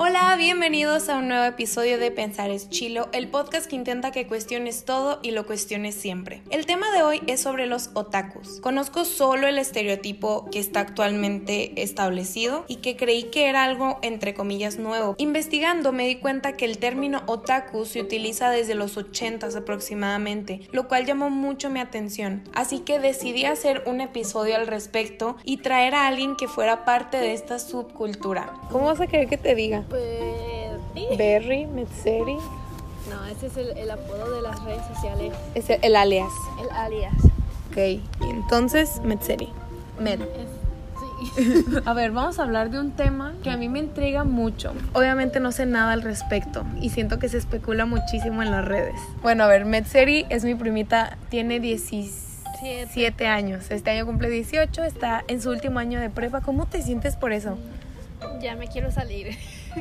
Hola, bienvenidos a un nuevo episodio de Pensar es Chilo, el podcast que intenta que cuestiones todo y lo cuestiones siempre. El tema de hoy es sobre los otakus. Conozco solo el estereotipo que está actualmente establecido y que creí que era algo entre comillas nuevo. Investigando me di cuenta que el término otaku se utiliza desde los 80 aproximadamente, lo cual llamó mucho mi atención. Así que decidí hacer un episodio al respecto y traer a alguien que fuera parte de esta subcultura. ¿Cómo vas a querer que te diga? Sí. Berry, Metzeri. No, ese es el, el apodo de las redes sociales. Es el, el alias. El alias. Ok, y entonces Metzeri. Med. Sí. A ver, vamos a hablar de un tema que a mí me intriga mucho. Obviamente no sé nada al respecto y siento que se especula muchísimo en las redes. Bueno, a ver, Metzeri es mi primita, tiene 17 años. Este año cumple 18, está en su último año de prepa. ¿Cómo te sientes por eso? Ya me quiero salir.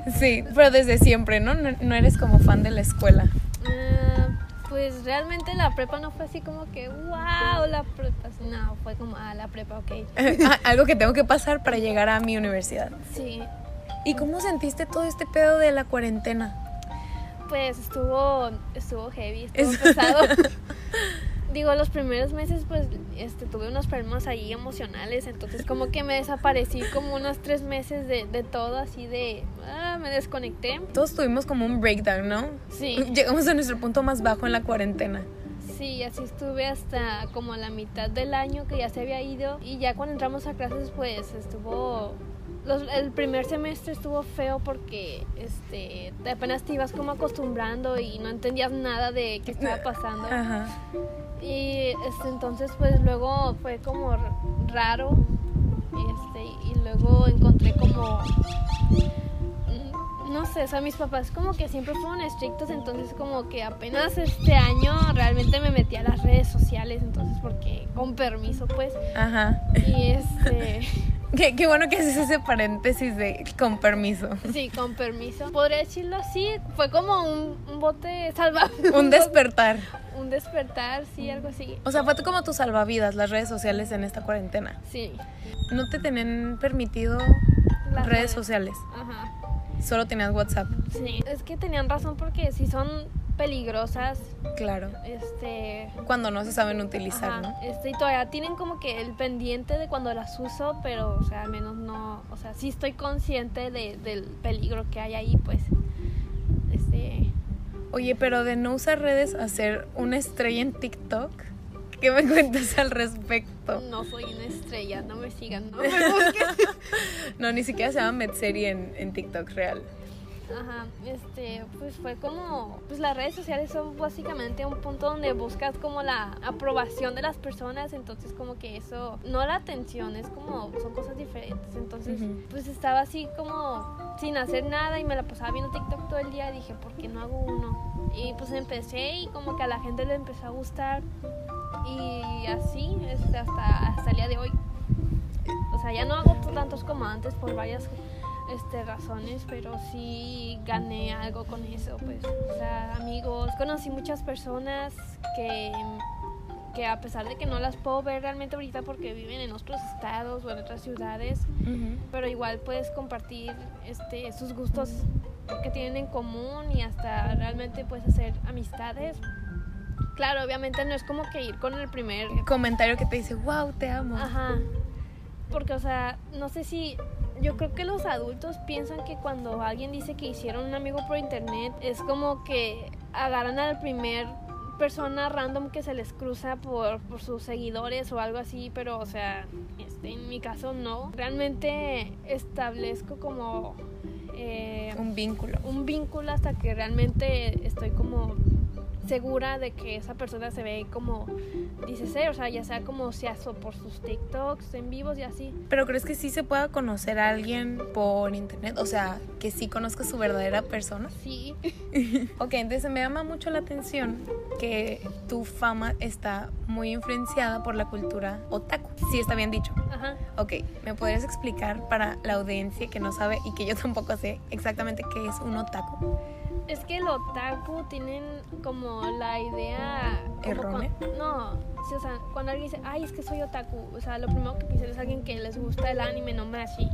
Sí, pero desde siempre, ¿no? No, no eres como fan de la escuela. Ah, pues realmente la prepa no fue así como que, wow, la prepa. No, fue como, ah, la prepa, ok. Ah, Algo que tengo que pasar para llegar a mi universidad. Sí, ¿Y cómo sentiste todo este pedo de la cuarentena? pues estuvo, estuvo heavy, estuvo Es- pesado. Digo, los primeros meses pues este, tuve unos problemas ahí emocionales, entonces como que me desaparecí como unos tres meses de, de todo, así de, ah, me desconecté. Todos tuvimos como un breakdown, ¿no? Sí. Llegamos a nuestro punto más bajo en la cuarentena. Sí, así estuve hasta como la mitad del año que ya se había ido y ya cuando entramos a clases pues estuvo... los- el primer semestre estuvo feo porque este, te- apenas te ibas como acostumbrando y no entendías nada de qué estaba pasando. Ajá. Y este, entonces pues luego fue como raro este, y luego encontré como... mm, No sé, o sea, mis papás como que siempre fueron estrictos, entonces como que apenas este año realmente me metí a las redes sociales, entonces porque con permiso pues, Ajá. y este, Qué, qué bueno que haces ese paréntesis de con permiso. sí, con permiso. Podría decirlo así, fue como un, un bote salvavidas. Un despertar. Un despertar, sí, algo así. O sea, fue como tu salvavidas las redes sociales en esta cuarentena. Sí. No te tenían permitido las redes sociales. Ajá. Solo tenías WhatsApp. Sí, es que tenían razón porque si son peligrosas, Claro. este, Cuando no se saben utilizar, ajá, ¿no? este, y todavía tienen como que el pendiente de cuando las uso, pero, o sea, al menos no, o sea, sí estoy consciente de, del peligro que hay ahí, pues, este, Oye, pero de no usar redes a ser una estrella en TikTok, ¿qué me cuentas al respecto? no soy una estrella, no me sigan, no me busquen. No, ni siquiera se llama Metzeri en, en TikTok real. Ajá, este, pues fue como, pues las redes sociales son básicamente un punto donde buscas como la aprobación de las personas, entonces como que eso, no la atención, es como, son cosas diferentes, entonces pues estaba así como sin hacer nada y me la pasaba viendo TikTok todo el día, dije, ¿por qué no hago uno? Y pues empecé y como que a la gente le empezó a gustar y así, este, hasta, hasta el día de hoy. O sea, ya no hago tantos como antes por varias este, razones, pero sí gané algo con eso, pues, o sea, amigos, conocí muchas personas que, que a pesar de que no las puedo ver realmente ahorita porque viven en otros estados o en otras ciudades, pero igual puedes compartir este, sus gustos que tienen en común y hasta realmente puedes hacer amistades. Claro, obviamente no es como que ir con el primer Comentario que te dice, wow, te amo. Ajá. Porque, o sea, no sé si. Yo creo que los adultos piensan que cuando alguien dice que hicieron un amigo por internet, es como que agarran al primer persona random que se les cruza por, por sus seguidores o algo así, pero, o sea, este, en mi caso no. Realmente establezco como. eh, Un vínculo. un vínculo hasta que realmente estoy como segura de que esa persona se ve como dice ser, o sea, ya sea como se hace por sus TikToks en vivos y así. Pero crees que sí se pueda conocer a alguien por internet? O sea, que sí conozca su verdadera persona. Sí. Ok, entonces me llama mucho la atención que tu fama está muy influenciada por la cultura otaku. Sí, está bien dicho. Ajá. Ok, ¿me podrías explicar para la audiencia que no sabe y que yo tampoco sé exactamente qué es un otaku? Es que el otaku tienen como la idea ¿Errónea? no, Sí, o sea, cuando alguien dice, ay, es que soy otaku, o sea, lo primero que piensan es alguien que les gusta el anime, no me así.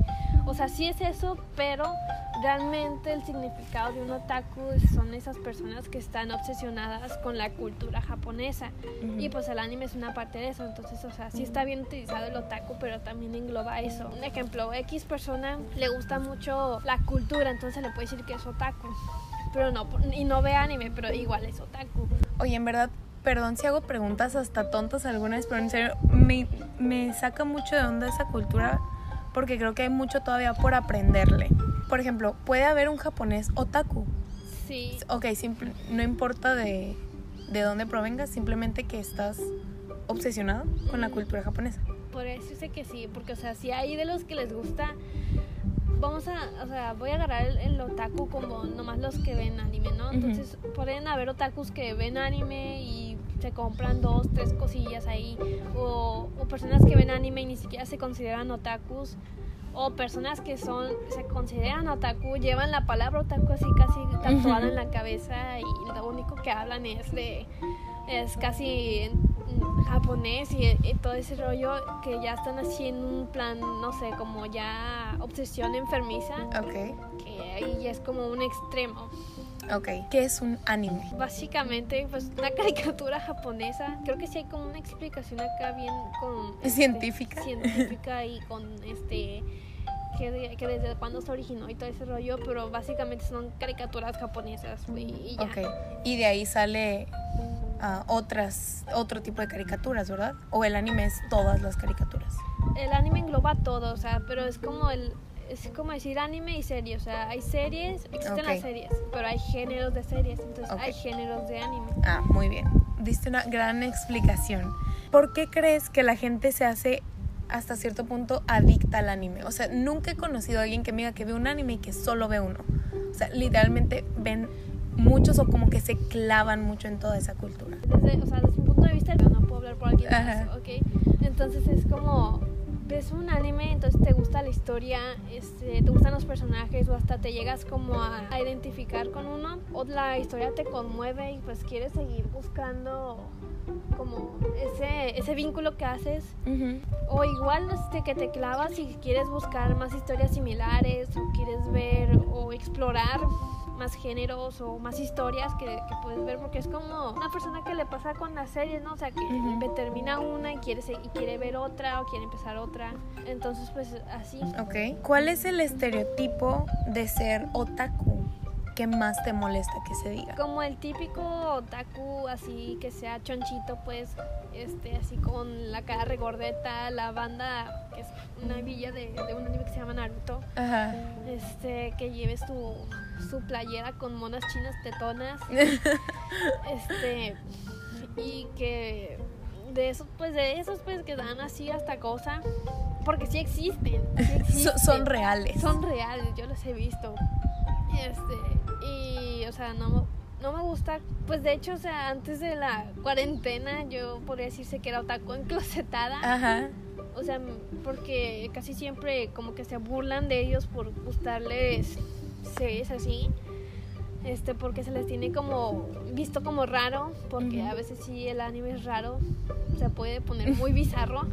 O sea, sí es eso, pero realmente el significado de un otaku son esas personas que están obsesionadas con la cultura japonesa. Y pues el anime es una parte de eso. Entonces, o sea, sí está bien utilizado el otaku, pero también engloba eso. Un ejemplo, X persona le gusta mucho la cultura, entonces le puede decir que es otaku. Pero no, y no ve anime, pero igual es otaku. Oye, en verdad, perdón si hago preguntas hasta tontas algunas, pero en serio, me, me saca mucho de onda esa cultura porque creo que hay mucho todavía por aprenderle. Por ejemplo, puede haber un japonés otaku. Sí. Ok, simple, no importa de, de dónde provengas, simplemente que estás obsesionado con la cultura japonesa. Por eso sé que sí, porque o sea, si hay de los que les gusta, vamos a, o sea, voy a agarrar el, otaku como nomás los que ven anime, ¿no? Entonces, pueden haber otakus que ven anime y se compran dos, tres cosillas ahí, o, o personas que ven anime y ni siquiera se consideran otakus o personas que son se consideran otaku llevan la palabra otaku así casi tatuada en la cabeza y lo único que hablan es de es casi japonés y, todo ese rollo que ya están así en un plan no sé como ya obsesión enfermiza okay. que ahí es como un extremo Ok, ¿qué es un anime? Básicamente, pues una caricatura japonesa. Creo que sí hay como una explicación acá bien con... Este, científica. Científica y con este que, desde cuándo se originó y todo ese rollo, pero básicamente son caricaturas japonesas y, ya. Okay. Y de ahí sale uh, otras, otro tipo de caricaturas, ¿verdad? O el anime es todas las caricaturas. El anime engloba todo, o sea, pero es como el es como decir anime y serie, o sea, hay series, existen las series, pero hay géneros de series, entonces hay géneros de anime. Ah, muy bien. Diste una gran explicación. ¿Por qué crees que la gente se hace hasta cierto punto adicta al anime. O sea, nunca he conocido a alguien que me diga que ve un anime y que solo ve uno. O sea, literalmente ven muchos o como que se clavan mucho en toda esa cultura. Desde, o sea, desde mi punto de vista, no puedo hablar por alguien más, ¿ok? Entonces es como, ves un anime, entonces te gusta la historia, este, te gustan los personajes o hasta te llegas como a, a identificar con uno, o la historia te conmueve y pues quieres seguir buscando como ese, ese vínculo que haces. O igual este, que te clavas y quieres buscar más historias similares o quieres ver o explorar más géneros o más historias que, puedes ver porque es como una persona que le pasa con las series, ¿no? O sea, que termina una y quiere, y quiere ver otra o quiere empezar otra. Entonces, pues así. Ok. ¿Cuál es el estereotipo de ser otaku? ¿qué más te molesta que se diga? Como el típico otaku, así que sea chonchito, pues, este, así con la cara regordeta, la banda, que es una villa de, de un anime que se llama Naruto, Ajá. este, que lleves tu, su playera con monas chinas tetonas, este, y que de esos, pues, de esos, pues, que dan así hasta cosa, porque sí existen, sí existen. son reales. Son reales, yo los he visto. Este, y, o sea, no, no me gusta, pues de hecho, o sea, antes de la cuarentena yo podría decirse que era otaku enclosetada. Ajá. O sea, porque casi siempre como que se burlan de ellos por gustarles series así. Este, porque se les tiene como visto como raro, porque a veces sí el anime es raro, se puede poner muy bizarro.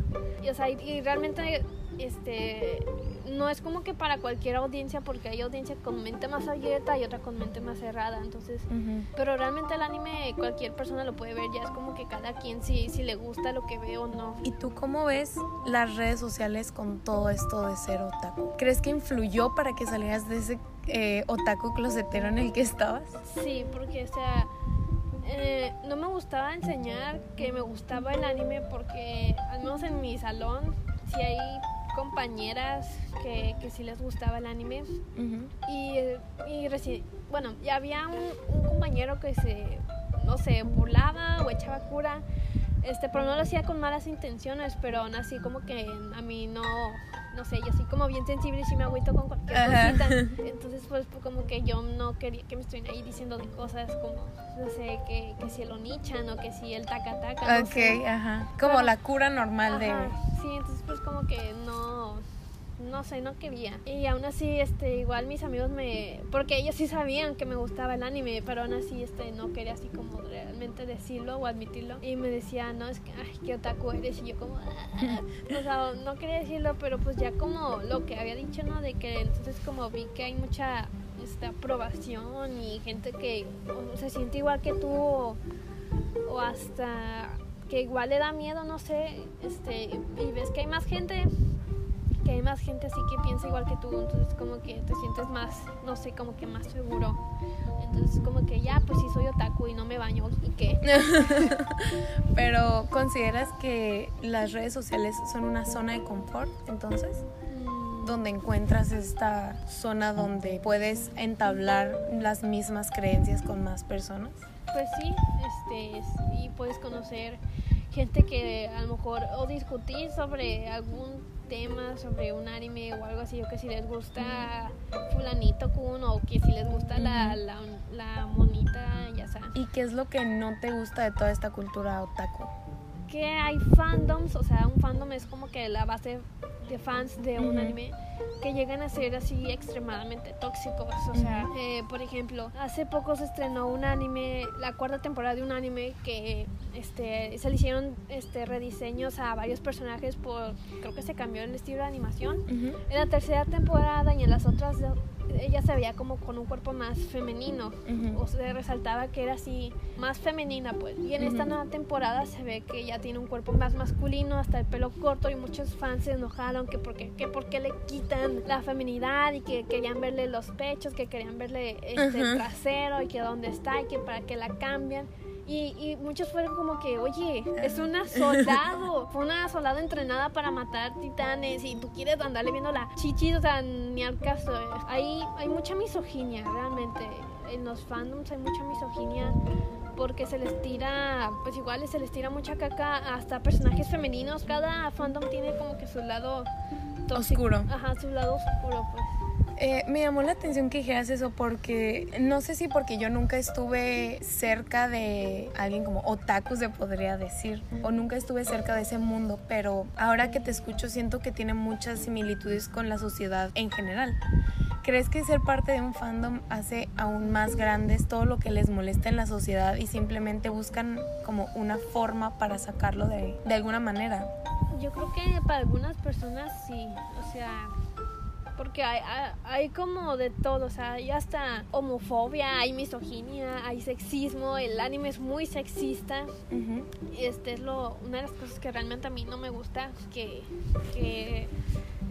Y o sea, y realmente este no es como que para cualquier audiencia porque hay audiencia con mente más abierta y otra con mente más cerrada entonces pero realmente el anime cualquier persona lo puede ver ya es como que cada quien si, si le gusta lo que ve o no y tú cómo ves las redes sociales con todo esto de ser otaku crees que influyó para que salieras de ese eh, otaku closetero en el que estabas sí porque o sea eh, no me gustaba enseñar que me gustaba el anime porque al menos en mi salón si hay compañeras que, que sí les gustaba el anime. Y, y bueno, ya había un, compañero que se, no sé, burlaba o echaba cura. Este, pero no lo hacía con malas intenciones, pero aún así como que a mí no, no sé, yo soy como bien sensible y sí me agüito con cualquier cosita. Entonces, pues, como que yo no quería que me estuvieran ahí diciendo de cosas como, no sé, que, que si el onichan o que si el taca taca. ok, ajá. Como la cura normal de... Sí, entonces pues como que no, no sé, no quería. Y aún así, este, igual mis amigos me, porque ellos sí sabían que me gustaba el anime, pero aún así, este, no quería así como realmente decirlo o admitirlo. Y me decía, no, es que, ay, qué otaku eres. Y yo como, ah". o sea, no quería decirlo, pero pues ya como lo que había dicho, ¿no? De que entonces como vi que hay mucha esta aprobación y gente que se siente igual que tú o, o hasta que igual le da miedo, no sé, este, y ves que hay más gente que hay más gente así que piensa igual que tú, entonces como que te sientes más, no sé, como que más seguro. Entonces como que ya, pues sí soy otaku y no me baño, ¿y qué? Pero ¿consideras que las redes sociales son una zona de confort entonces? Mm, Donde encuentras esta zona donde puedes entablar las mismas creencias con más personas? Pues sí, este, y puedes conocer gente que a lo mejor o discutir sobre algún tema, sobre un anime o algo así, o que si les gusta fulanito kun o que si les gusta la, la, la monita, ya sabes. ¿Y qué es lo que no te gusta de toda esta cultura otaku? que hay fandoms, o sea, un fandom es como que la base de fans de un anime que llegan a ser así extremadamente tóxicos. O sea, eh, por ejemplo, hace poco se estrenó un anime, la cuarta temporada de un anime que este, se le hicieron este, rediseños a varios personajes por, creo que se cambió el estilo de animación. En la tercera temporada y en las otras ella se veía como con un cuerpo más femenino. O se resaltaba que era así más femenina pues. Y en esta nueva temporada se ve que ya tiene un cuerpo más masculino hasta el pelo corto y muchos fans se enojaron que porque que porque le quitan la feminidad y que querían verle los pechos que querían verle este trasero y que dónde está y que para que la cambian y, y muchos fueron como que, oye, es una soldado, fue una soldado entrenada para matar titanes y tú quieres andarle viendo la chichis, o sea, ni al caso. Hay, hay mucha misoginia, realmente. En los fandoms hay mucha misoginia porque se les tira, pues igual se les tira mucha caca hasta personajes femeninos. Cada fandom tiene como que su lado tóxico. Oscuro. Ajá, su lado oscuro, pues. Eh, me llamó la atención que dijeras eso porque no sé si porque yo nunca estuve cerca de alguien como otaku se podría decir o nunca estuve cerca de ese mundo, pero ahora que te escucho siento que tiene muchas similitudes con la sociedad en general. ¿Crees que ser parte de un fandom hace aún más grandes todo lo que les molesta en la sociedad y simplemente buscan como una forma para sacarlo de, de alguna manera? Yo creo que para algunas personas sí, o sea, porque hay, hay, hay como de todo, o sea, hay hasta homofobia, hay misoginia, hay sexismo, el anime es muy sexista, Ujú. este es lo, una de las cosas que realmente a mí no me gusta, que, que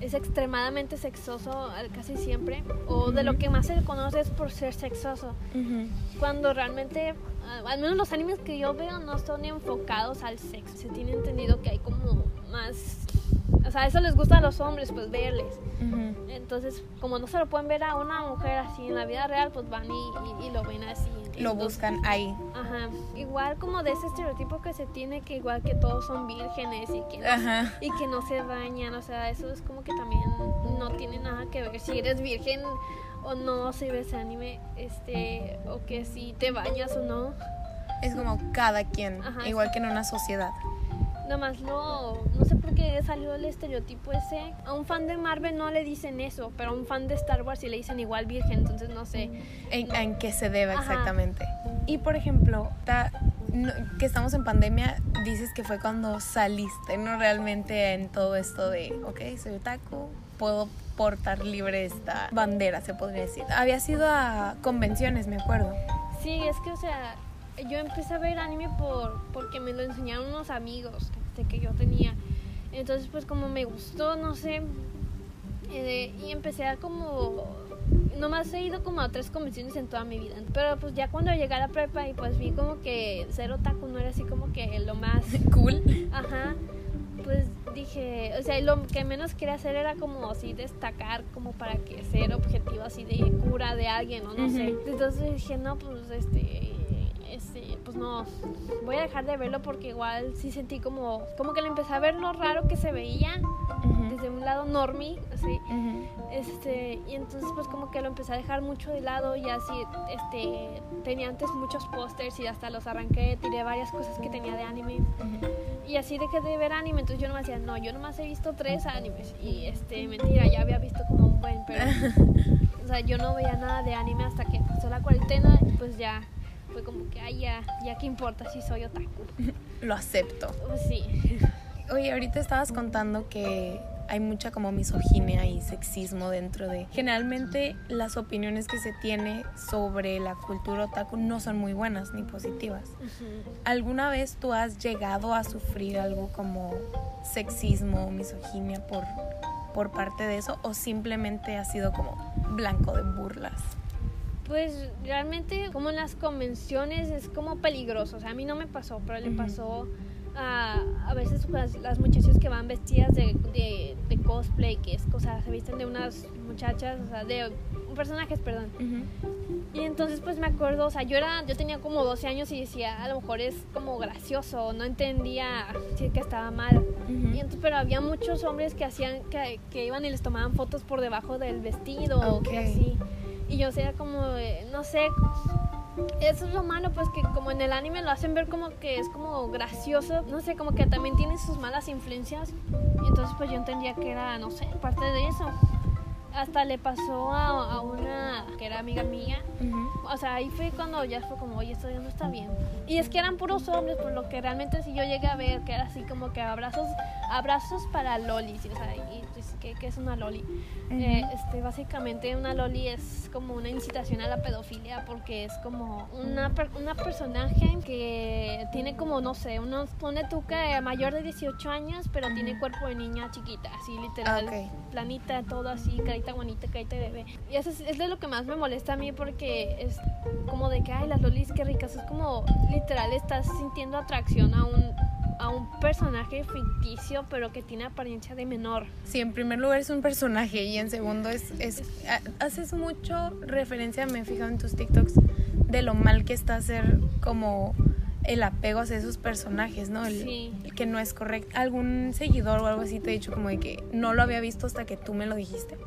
es extremadamente sexoso casi siempre, o de lo que más se conoce es por ser sexoso, Ujú. cuando realmente, ah, al menos los animes que yo veo no son enfocados al sexo, se tiene entendido que hay como más, o sea, eso les gusta a los hombres, pues verles. Ujú. Entonces, como no se lo pueden ver a una mujer así en la vida real, pues van y, y- y lo ven así. Lo Entonces, buscan ahí. Ajá. Igual como de ese estereotipo que se tiene que igual que todos son vírgenes y que no, Ajá. y que no se bañan, o sea, eso es como que también no tiene nada que ver si eres virgen o no, si ves anime, este, o que si te bañas o no. Es como cada quien, Ajá, igual que en una sociedad. Nada más no, no sé por qué salió el estereotipo ese. A un fan de Marvel no le dicen eso, pero a un fan de Star Wars sí le dicen igual virgen, entonces no sé. ¿En, en qué se debe Ajá. exactamente? Y por ejemplo, ta- no- que estamos en pandemia, dices que fue cuando saliste, ¿no? Realmente en todo esto de, ok, soy otaku, puedo portar libre esta bandera, se podría decir. Había sido a convenciones, me acuerdo. Sí, es que, o sea, yo empecé a ver anime por, porque me lo enseñaron unos amigos este, que yo tenía. Entonces, pues como me gustó, no sé, eh, y empecé a como... Nomás he ido como a tres convenciones en toda mi vida. Pero pues ya cuando llegué a la prepa y pues vi como que ser otaku no era así como que lo más... Cool. Ajá. Pues dije, o sea, lo que menos quería hacer era como así destacar, como para que ser objetivo así de cura de alguien o no sé. Entonces dije, no, pues este, este, pues no, voy a dejar de verlo porque igual sí sentí como, como que le empecé a ver lo raro que se veía desde un lado normie, así, este, y entonces pues como que lo empecé a dejar mucho de lado y así, este, tenía antes muchos pósters y hasta los arranqué, tiré varias cosas que tenía de anime. Y así dejé de ver anime, entonces yo no me decía, no, yo nomás he visto tres animes. Y este, mentira, ya había visto como un buen, pero, o sea, yo no veía nada de anime hasta que pasó la cuarentena y pues ya fue como que, ay, ya, ya qué importa si soy otaku. Lo acepto. Pues sí. Oye, ahorita estabas contando que hay mucha como misoginia y sexismo dentro de... Generalmente las opiniones que se tiene sobre la cultura otaku no son muy buenas ni positivas. ¿Alguna vez tú has llegado a sufrir algo como sexismo o misoginia por, por parte de eso o simplemente has sido como blanco de burlas? Pues realmente como en las convenciones es como peligroso. O sea, a mí no me pasó, pero le pasó a, a veces las, las muchachas que van vestidas de, de, de cosplay, que es, o sea, se visten de unas muchachas, o sea, de personajes, perdón. Y entonces pues me acuerdo, o sea, yo era, yo tenía como 12 años y decía, a lo mejor es como gracioso, no entendía si que estaba mal. y entonces, pero había muchos hombres que hacían, que, que, iban y les tomaban fotos por debajo del vestido, o que así. Y yo sea como, no sé, eso es lo malo, pues que como en el anime lo hacen ver como que es como gracioso, no sé, como que también tiene sus malas influencias. Y entonces pues yo entendía que era, no sé, parte de eso. Hasta le pasó a, a una que era amiga mía. O sea, ahí fue cuando ya fue como, oye, esto ya no está bien. Y es que eran puros hombres, por lo que realmente si yo llegué a ver que era así como que abrazos, abrazos para lolis. O sea, y, pues, ¿qué, ¿qué, es una loli? eh, este, básicamente una loli es como una incitación a la pedofilia porque es como una, una personaje que tiene como, no sé, unos, pone que mayor de 18 años, pero tiene cuerpo de niña chiquita, así literal, okay. planita, todo así, carita bonita, carita de bebé. Y eso es, es, de lo que más me molesta a mí porque es como de que, ay, las lolis, qué ricas, es como literal estás sintiendo atracción a un a un personaje ficticio pero que tiene apariencia de menor. Sí, en primer lugar es un personaje y en segundo es, es, haces mucho referencia, me he fijado en tus TikToks, de lo mal que está hacer como el apego hacia esos personajes, ¿no? El, sí. el que no es correcto. ¿Algún seguidor o algo así te ha dicho como de que no lo había visto hasta que tú me lo dijiste?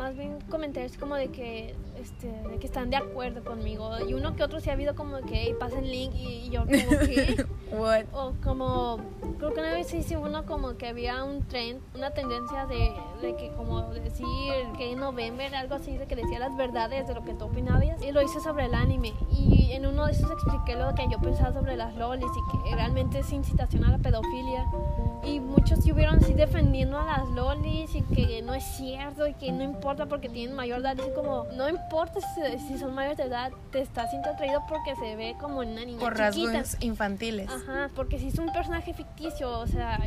Más bien comentarios como de que, este, de que están de acuerdo conmigo. Y uno que otro sí ha habido como que hey, pasen link y, y yo como que... What? O como, creo que una vez hice uno como que había un trend, una tendencia de, de que como decir que en November, algo así, de que decía las verdades de lo que tú opinabas. Y lo hice sobre el anime. Y en uno de esos expliqué lo que yo pensaba sobre las lolis y que realmente es incitación a la pedofilia. Y muchos estuvieron así defendiendo a las lolis y que no es cierto y que no importa porque tienen mayor edad. Y como, no importa si, si, son mayores de edad, te estás sintiendo atraído porque se ve como una niña Por chiquita. rasgos infantiles. Ajá, porque si es un personaje ficticio, o sea,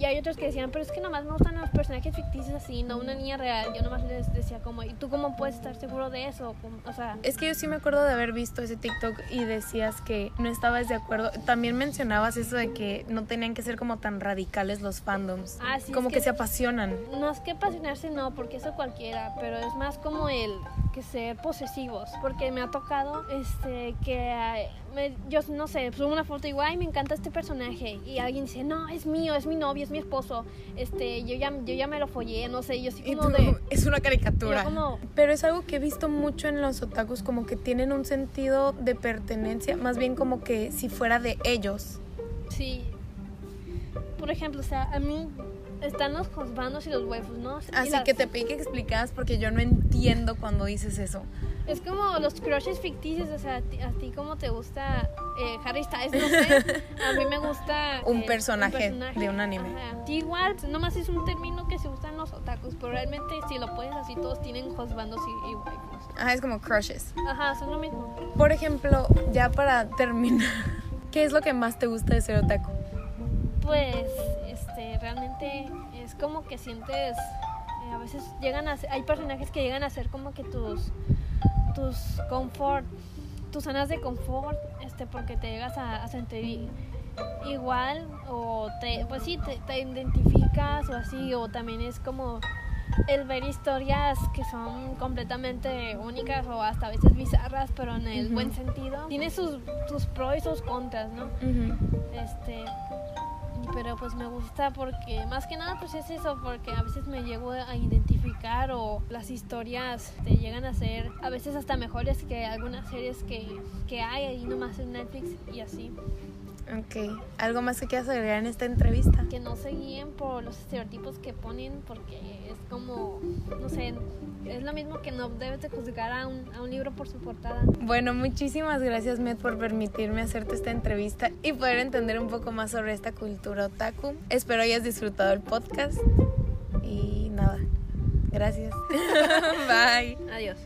y hay otros que decían, pero es que nomás me gustan los personajes ficticios así, no una niña real. Yo nomás les decía como, ¿y tú cómo puedes estar seguro de eso? O sea... Es que yo sí me acuerdo de haber visto ese TikTok y decías que no estabas de acuerdo. También mencionabas eso de que no tenían que ser como tan radicales los fandoms. Ah, sí, como es que, que se apasionan. No es que apasionarse, no, porque eso cualquiera, pero es más como el que ser posesivos, porque me ha tocado este que me, yo no sé, subo una foto y digo, ay, me encanta este personaje y alguien dice, no, es mío, es mi novio, es mi esposo, este, yo ya, yo ya me lo follé, no sé, yo así como tú, de... Es una caricatura. Como, Pero es algo que he visto mucho en los otakus, como que tienen un sentido de pertenencia, más bien como que si fuera de ellos. Sí. Por ejemplo, o sea, a mí están los juzbandos y los waifus, ¿no? Así las... que te pedí que explicaras porque yo no entiendo cuando dices eso. Es como los crushes ficticios, o sea, a ti, a ti como te gusta eh, Harry Styles, no sé, a mí me gusta... Un, eh, personaje, un, personaje, de un anime. Ajá. Igual, nomás es un término que se usa en los otakus, pero realmente si lo puedes así, todos tienen husbandos y, y waifus. Ajá, es como crushes. Ajá, son lo mismo. Por ejemplo, ya para terminar, ¿qué es lo que más te gusta de ser otaku? Pues, es como que sientes, eh, a veces llegan a ser, hay personajes que llegan a ser como que tus, tus confort, tus zonas de confort, este, porque te llegas a, a sentir igual o te, pues sí, te, te, identificas o así, o también es como el ver historias que son completamente únicas o hasta a veces bizarras, pero en el buen sentido, tiene sus, sus pros y sus contras, ¿no? Este, pero pues me gusta porque más que nada pues es eso, porque a veces me llego a identificar o las historias te llegan a ser a veces hasta mejores que algunas series que, que hay ahí nomás en Netflix y así. Ok, ¿algo más que quieras agregar en esta entrevista? Que no se guíen por los estereotipos que ponen porque es como, no sé, es lo mismo que no debes de juzgar a un, a un libro por su portada. Bueno, muchísimas gracias Med por permitirme hacerte esta entrevista y poder entender un poco más sobre esta cultura otaku. Espero hayas disfrutado el podcast y nada, gracias. Bye. Adiós.